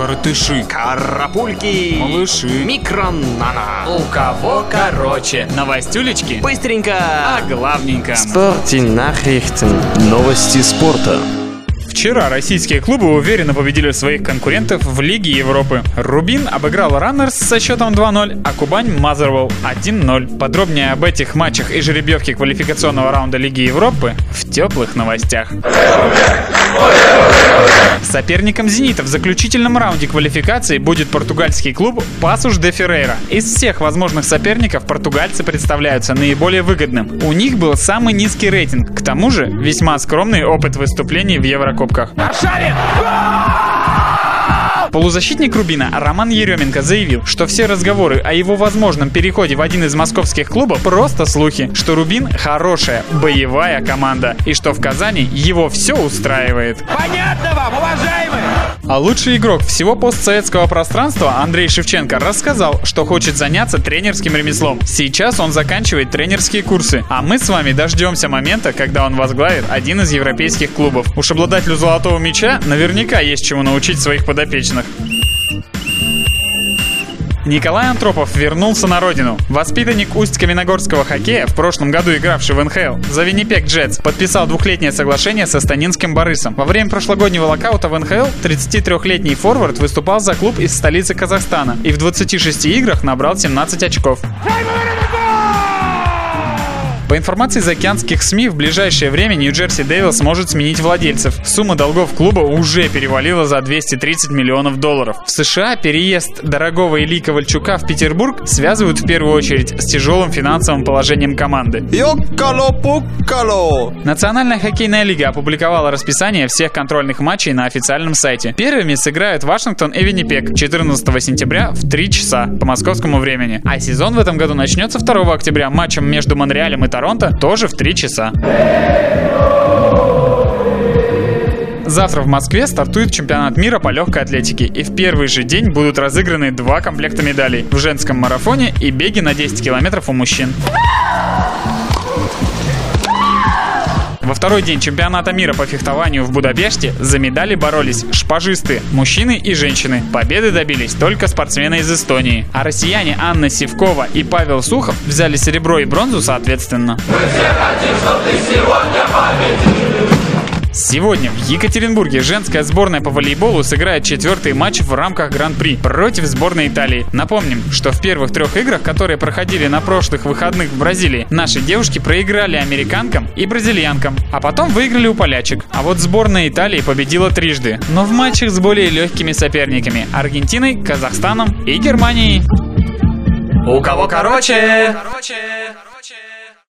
коротыши, Карапульки. малыши. Микронана. У кого короче? Новостюлечки? Быстренько. А главненько. Nachrichten. Новости спорта. Вчера российские клубы уверенно победили своих конкурентов в Лиге Европы. Рубин обыграл Раннерс со счетом 2-0, а Кубань Мазервол 1-0. Подробнее об этих матчах и жеребьевке квалификационного раунда Лиги Европы в теплых новостях. Соперником «Зенита» в заключительном раунде квалификации будет португальский клуб «Пасуш де Феррейра». Из всех возможных соперников португальцы представляются наиболее выгодным. У них был самый низкий рейтинг, к тому же весьма скромный опыт выступлений в Еврокубках. Полузащитник Рубина Роман Еременко заявил, что все разговоры о его возможном переходе в один из московских клубов просто слухи, что Рубин хорошая, боевая команда и что в Казани его все устраивает. Понятно вам, уважаемые? А лучший игрок всего постсоветского пространства Андрей Шевченко рассказал, что хочет заняться тренерским ремеслом. Сейчас он заканчивает тренерские курсы, а мы с вами дождемся момента, когда он возглавит один из европейских клубов. Уж обладателю золотого мяча наверняка есть чему научить своих подопечных. Николай Антропов вернулся на родину. Воспитанник Усть-Каменогорского хоккея, в прошлом году игравший в НХЛ, за Виннипек Джетс, подписал двухлетнее соглашение со Станинским Борисом. Во время прошлогоднего локаута в НХЛ 33-летний форвард выступал за клуб из столицы Казахстана и в 26 играх набрал 17 очков. По информации заокеанских СМИ, в ближайшее время Нью-Джерси Дэвилс может сменить владельцев. Сумма долгов клуба уже перевалила за 230 миллионов долларов. В США переезд дорогого Ильи Ковальчука в Петербург связывают в первую очередь с тяжелым финансовым положением команды. Йоккало-пуккало! Национальная хоккейная лига опубликовала расписание всех контрольных матчей на официальном сайте. Первыми сыграют Вашингтон и Виннипек 14 сентября в 3 часа по московскому времени. А сезон в этом году начнется 2 октября матчем между Монреалем и Торонто тоже в 3 часа. Завтра в Москве стартует чемпионат мира по легкой атлетике, и в первый же день будут разыграны два комплекта медалей в женском марафоне и беге на 10 километров у мужчин. Во второй день чемпионата мира по фехтованию в Будапеште за медали боролись шпажисты, мужчины и женщины. Победы добились только спортсмены из Эстонии. А россияне Анна Сивкова и Павел Сухов взяли серебро и бронзу соответственно. Сегодня в Екатеринбурге женская сборная по волейболу сыграет четвертый матч в рамках Гран-при против сборной Италии. Напомним, что в первых трех играх, которые проходили на прошлых выходных в Бразилии, наши девушки проиграли американкам и бразильянкам, а потом выиграли у полячек. А вот сборная Италии победила трижды, но в матчах с более легкими соперниками – Аргентиной, Казахстаном и Германией. У кого короче? Короче.